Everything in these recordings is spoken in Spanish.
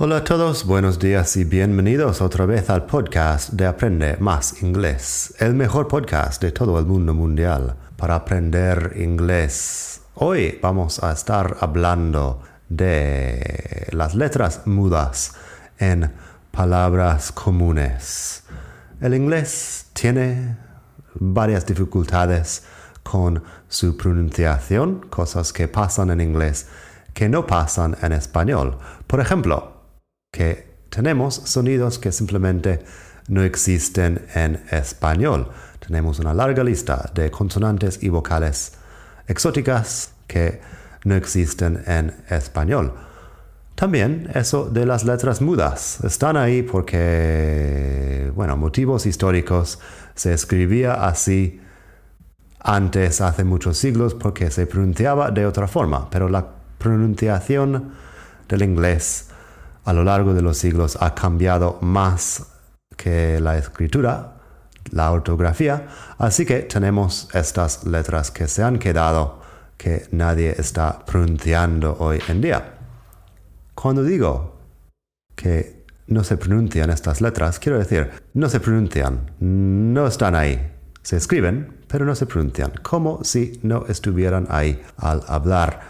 Hola a todos, buenos días y bienvenidos otra vez al podcast de Aprende Más Inglés, el mejor podcast de todo el mundo mundial para aprender inglés. Hoy vamos a estar hablando de las letras mudas en palabras comunes. El inglés tiene varias dificultades con su pronunciación, cosas que pasan en inglés que no pasan en español. Por ejemplo, que tenemos sonidos que simplemente no existen en español. Tenemos una larga lista de consonantes y vocales exóticas que no existen en español. También eso de las letras mudas. Están ahí porque, bueno, motivos históricos. Se escribía así antes, hace muchos siglos, porque se pronunciaba de otra forma. Pero la pronunciación del inglés a lo largo de los siglos ha cambiado más que la escritura, la ortografía, así que tenemos estas letras que se han quedado que nadie está pronunciando hoy en día. Cuando digo que no se pronuncian estas letras, quiero decir, no se pronuncian, no están ahí. Se escriben, pero no se pronuncian, como si no estuvieran ahí al hablar.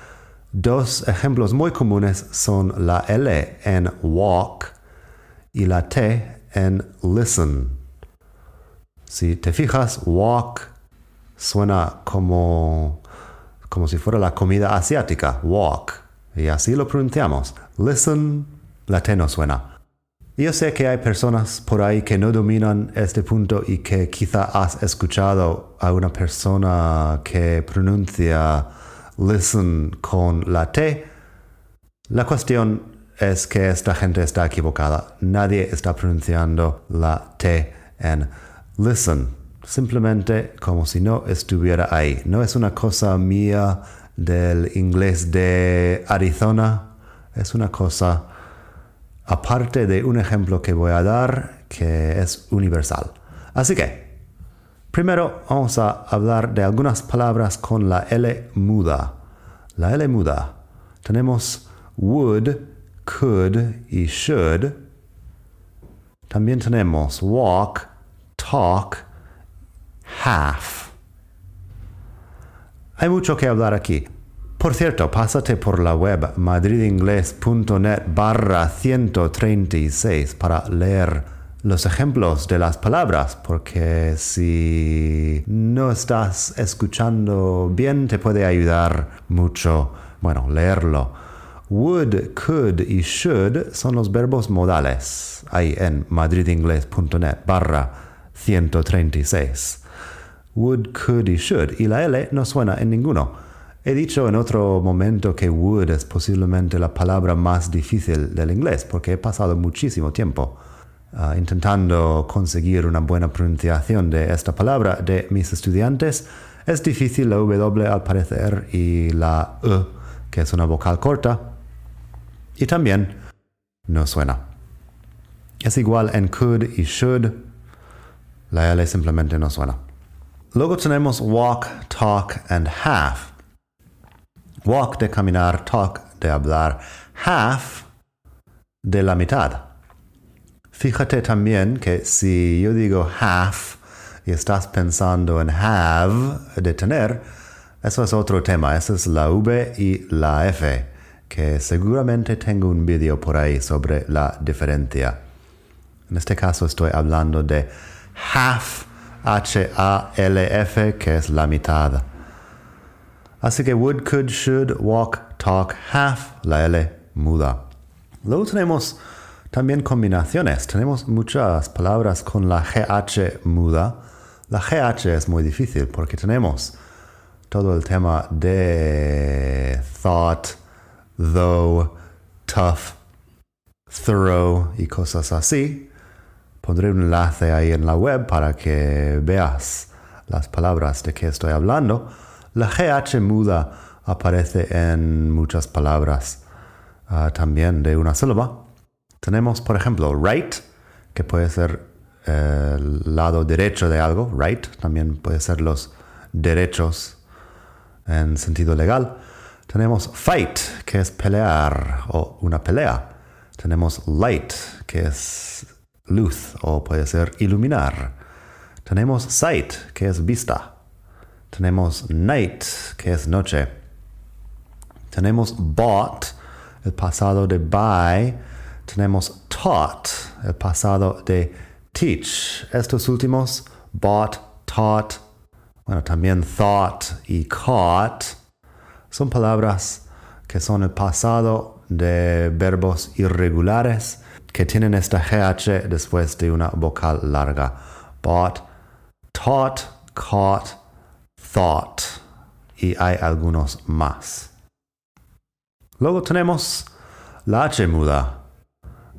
Dos ejemplos muy comunes son la L en walk y la T en listen. Si te fijas, walk suena como, como si fuera la comida asiática, walk, y así lo pronunciamos. Listen, la T no suena. Yo sé que hay personas por ahí que no dominan este punto y que quizá has escuchado a una persona que pronuncia listen con la T. La cuestión es que esta gente está equivocada. Nadie está pronunciando la T en listen. Simplemente como si no estuviera ahí. No es una cosa mía del inglés de Arizona. Es una cosa aparte de un ejemplo que voy a dar que es universal. Así que Primero vamos a hablar de algunas palabras con la L muda. La L muda. Tenemos would, could y should. También tenemos walk, talk, half. Hay mucho que hablar aquí. Por cierto, pásate por la web madridingles.net barra 136 para leer los ejemplos de las palabras, porque si no estás escuchando bien te puede ayudar mucho, bueno, leerlo. Would, could y should son los verbos modales, ahí en madridingles.net barra 136. would, could y should, y la L no suena en ninguno. He dicho en otro momento que would es posiblemente la palabra más difícil del inglés, porque he pasado muchísimo tiempo uh, intentando conseguir una buena pronunciación de esta palabra de mis estudiantes. Es difícil la W al parecer y la E, que es una vocal corta, y también no suena. Es igual en could y should, la L simplemente no suena. Luego tenemos walk, talk and half. Walk de caminar, talk de hablar, half de la mitad. Fíjate también que si yo digo half y estás pensando en have de tener, eso es otro tema. Esa es la V y la F, que seguramente tengo un vídeo por ahí sobre la diferencia. En este caso estoy hablando de half, H-A-L-F, que es la mitad. Así que would, could, should, walk, talk, half, la L muda. Luego tenemos también combinaciones. Tenemos muchas palabras con la GH muda. La GH es muy difícil porque tenemos todo el tema de thought, though, tough, thorough y cosas así. Pondré un enlace ahí en la web para que veas las palabras de que estoy hablando. La GH muda aparece en muchas palabras uh, también de una sílaba. Tenemos, por ejemplo, right, que puede ser eh, el lado derecho de algo, right, también puede ser los derechos en sentido legal. Tenemos fight, que es pelear o una pelea. Tenemos light, que es luz o puede ser iluminar. Tenemos sight, que es vista. Tenemos night, que es noche. Tenemos bought, el pasado de buy, tenemos taught, el pasado de teach. Estos últimos, bought, taught, bueno, también thought y caught, son palabras que son el pasado de verbos irregulares que tienen esta GH después de una vocal larga. Bought, taught, caught, thought. Y hay algunos más. Luego tenemos la H muda.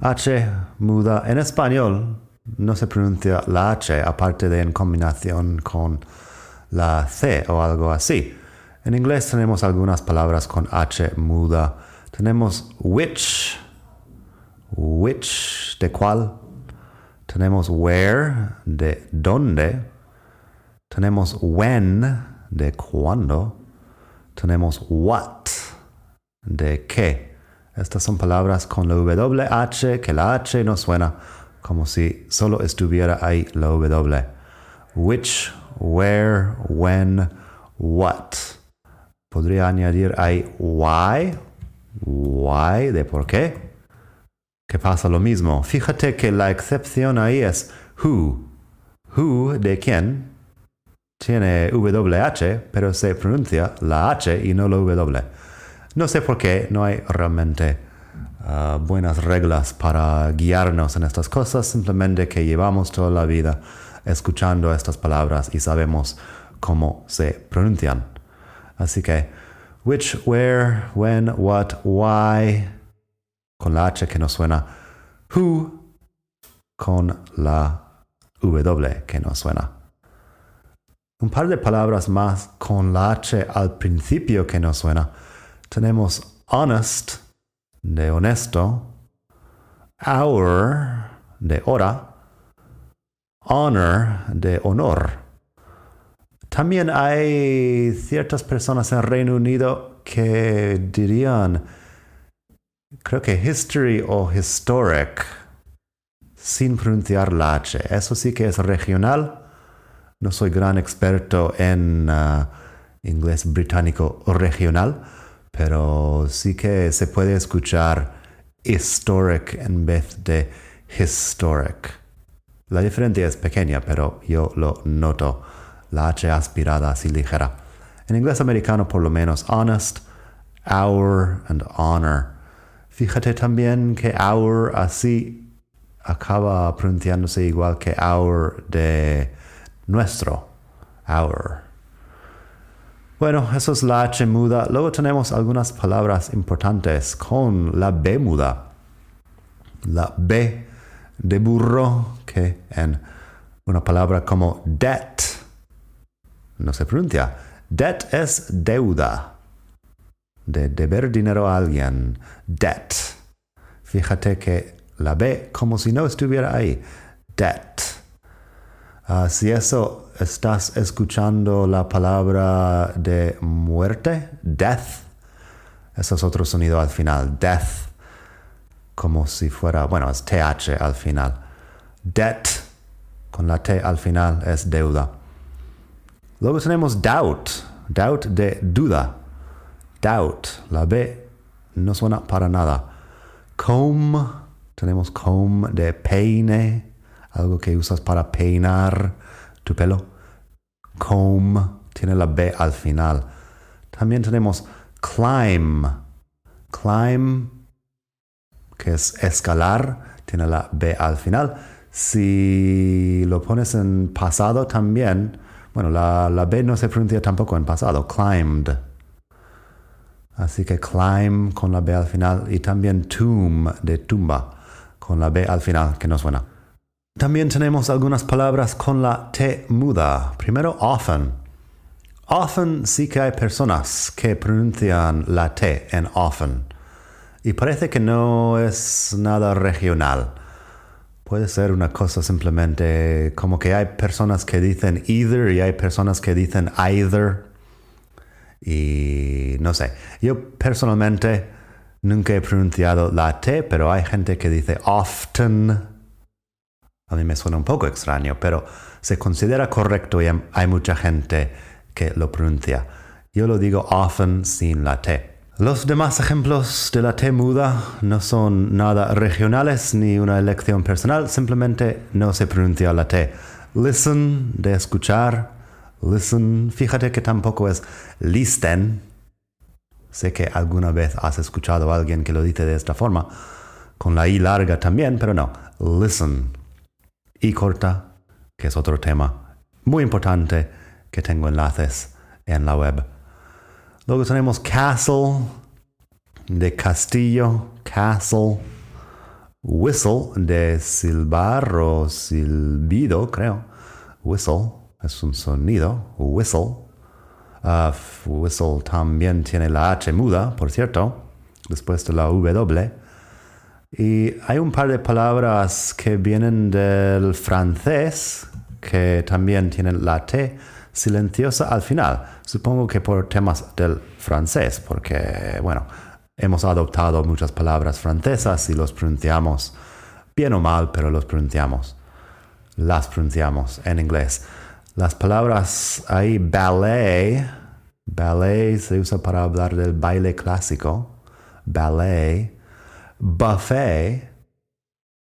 H muda en español no se pronuncia la H aparte de en combinación con la C o algo así. En inglés tenemos algunas palabras con H muda. Tenemos which, which de cuál. Tenemos where de dónde. Tenemos when de cuándo. Tenemos what de qué. Estas son palabras con la WH, que la H no suena como si solo estuviera ahí la W. Which, where, when, what. Podría añadir ahí why, why de por qué. Que pasa lo mismo. Fíjate que la excepción ahí es who. Who de quién tiene WH, pero se pronuncia la H y no la W. No sé por qué no hay realmente uh, buenas reglas para guiarnos en estas cosas, simplemente que llevamos toda la vida escuchando estas palabras y sabemos cómo se pronuncian. Así que, which, where, when, what, why, con la H que no suena, who, con la W que no suena. Un par de palabras más con la H al principio que no suena tenemos honest de honesto, hour de hora, honor de honor. También hay ciertas personas en Reino Unido que dirían, creo que history o historic, sin pronunciar la H. Eso sí que es regional. No soy gran experto en uh, inglés británico regional pero sí que se puede escuchar historic en vez de historic. La diferencia es pequeña, pero yo lo noto. La H aspirada así ligera. En inglés americano, por lo menos, honest, our and honor. Fíjate también que our así acaba pronunciándose igual que our de nuestro. Hour. Bueno, eso es la H muda. Luego tenemos algunas palabras importantes con la B muda. La B de burro, que en una palabra como debt no se pronuncia. Debt es deuda. De deber dinero a alguien. Debt. Fíjate que la B como si no estuviera ahí. Debt. Ah, si eso estás escuchando la palabra de muerte, death, eso es otro sonido al final, death, como si fuera, bueno, es TH al final. Debt, con la T al final, es deuda. Luego tenemos doubt, doubt de duda. Doubt, la B no suena para nada. Comb, tenemos comb de peine, algo que usas para peinar tu pelo. Comb tiene la B al final. También tenemos climb. Climb, que es escalar, tiene la B al final. Si lo pones en pasado también, bueno, la, la B no se pronuncia tampoco en pasado. Climbed. Así que climb con la B al final y también tomb de tumba con la B al final que no suena. También tenemos algunas palabras con la T muda. Primero, often. Often sí que hay personas que pronuncian la T en often. Y parece que no es nada regional. Puede ser una cosa simplemente como que hay personas que dicen either y hay personas que dicen either. Y no sé, yo personalmente nunca he pronunciado la T, pero hay gente que dice often a mí me suena un poco extraño, pero se considera correcto y hay mucha gente que lo pronuncia. Yo lo digo often sin la T. Los demás ejemplos de la T muda no son nada regionales ni una elección personal, simplemente no se pronuncia la T. Listen, de escuchar. Listen, fíjate que tampoco es listen. Sé que alguna vez has escuchado a alguien que lo dice de esta forma, con la I larga también, pero no. Listen, y corta, que es otro tema muy importante que tengo enlaces en la web. Luego tenemos castle, de castillo, castle. Whistle, de silbar o silbido, creo. Whistle es un sonido, whistle. Uh, whistle también tiene la H muda, por cierto, después de la W. Y hay un par de palabras que vienen del francés que también tienen la T silenciosa al final. Supongo que por temas del francés, porque, bueno, hemos adoptado muchas palabras francesas y los pronunciamos bien o mal, pero los pronunciamos. Las pronunciamos en inglés. Las palabras ahí, ballet, ballet se usa para hablar del baile clásico, ballet buffet,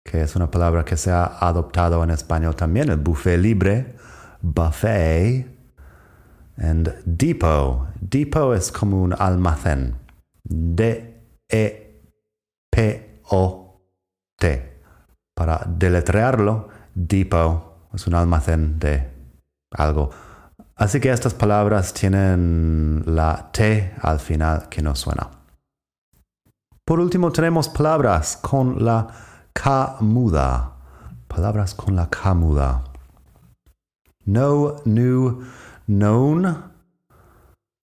que es una palabra que se ha adoptado en español también, el buffet libre, buffet, and depot. Depot es como un almacén. D-E-P-O-T. Para deletrearlo, depot es un almacén de algo. Así que estas palabras tienen la T al final que no suena. Por último tenemos palabras con la K muda. Palabras con la K muda. No, new, known.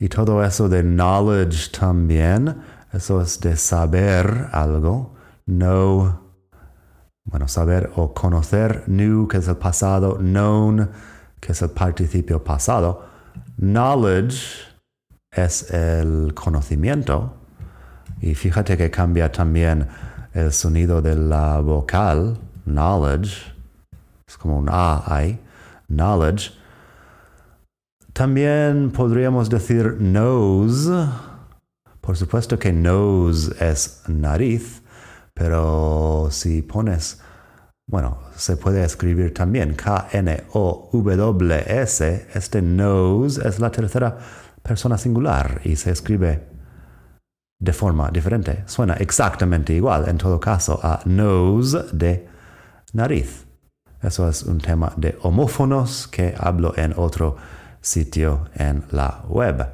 Y todo eso de knowledge también. Eso es de saber algo. No, bueno, saber o conocer. New, que es el pasado. Known, que es el participio pasado. Knowledge es el conocimiento. Y fíjate que cambia también el sonido de la vocal, knowledge. Es como un A ahí, knowledge. También podríamos decir nose. Por supuesto que nose es nariz, pero si pones, bueno, se puede escribir también K-N-O-W-S. Este nose es la tercera persona singular y se escribe de forma diferente. Suena exactamente igual, en todo caso, a nose de nariz. Eso es un tema de homófonos que hablo en otro sitio en la web.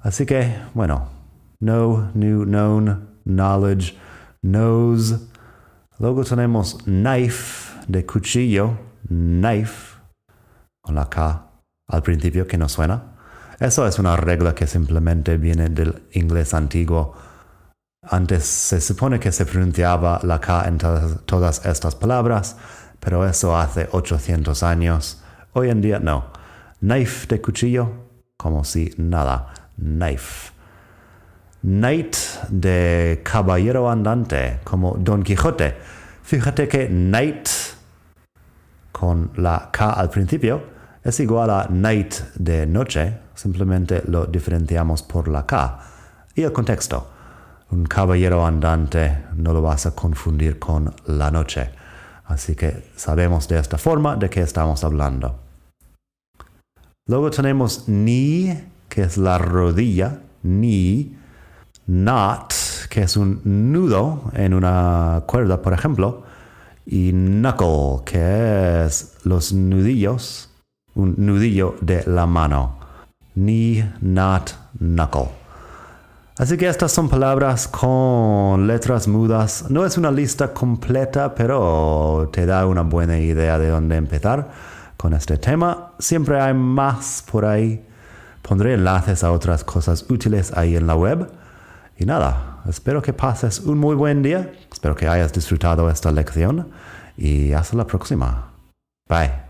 Así que, bueno, know, new, known, knowledge, knows. Luego tenemos knife de cuchillo, knife, con la K al principio que no suena. Eso es una regla que simplemente viene del inglés antiguo. Antes se supone que se pronunciaba la K en todas estas palabras, pero eso hace 800 años. Hoy en día no. Knife de cuchillo, como si nada. Knife. Knight de caballero andante, como Don Quijote. Fíjate que knight con la K al principio es igual a night de noche, simplemente lo diferenciamos por la K. Y el contexto. Un caballero andante no lo vas a confundir con la noche. Así que sabemos de esta forma de qué estamos hablando. Luego tenemos ni, que es la rodilla, ni, not, que es un nudo en una cuerda, por ejemplo, y knuckle, que es los nudillos, un nudillo de la mano. Ni, not, knuckle. Así que estas son palabras con letras mudas. No es una lista completa, pero te da una buena idea de dónde empezar con este tema. Siempre hay más por ahí. Pondré enlaces a otras cosas útiles ahí en la web. Y nada, espero que pases un muy buen día. Espero que hayas disfrutado esta lección. Y hasta la próxima. Bye.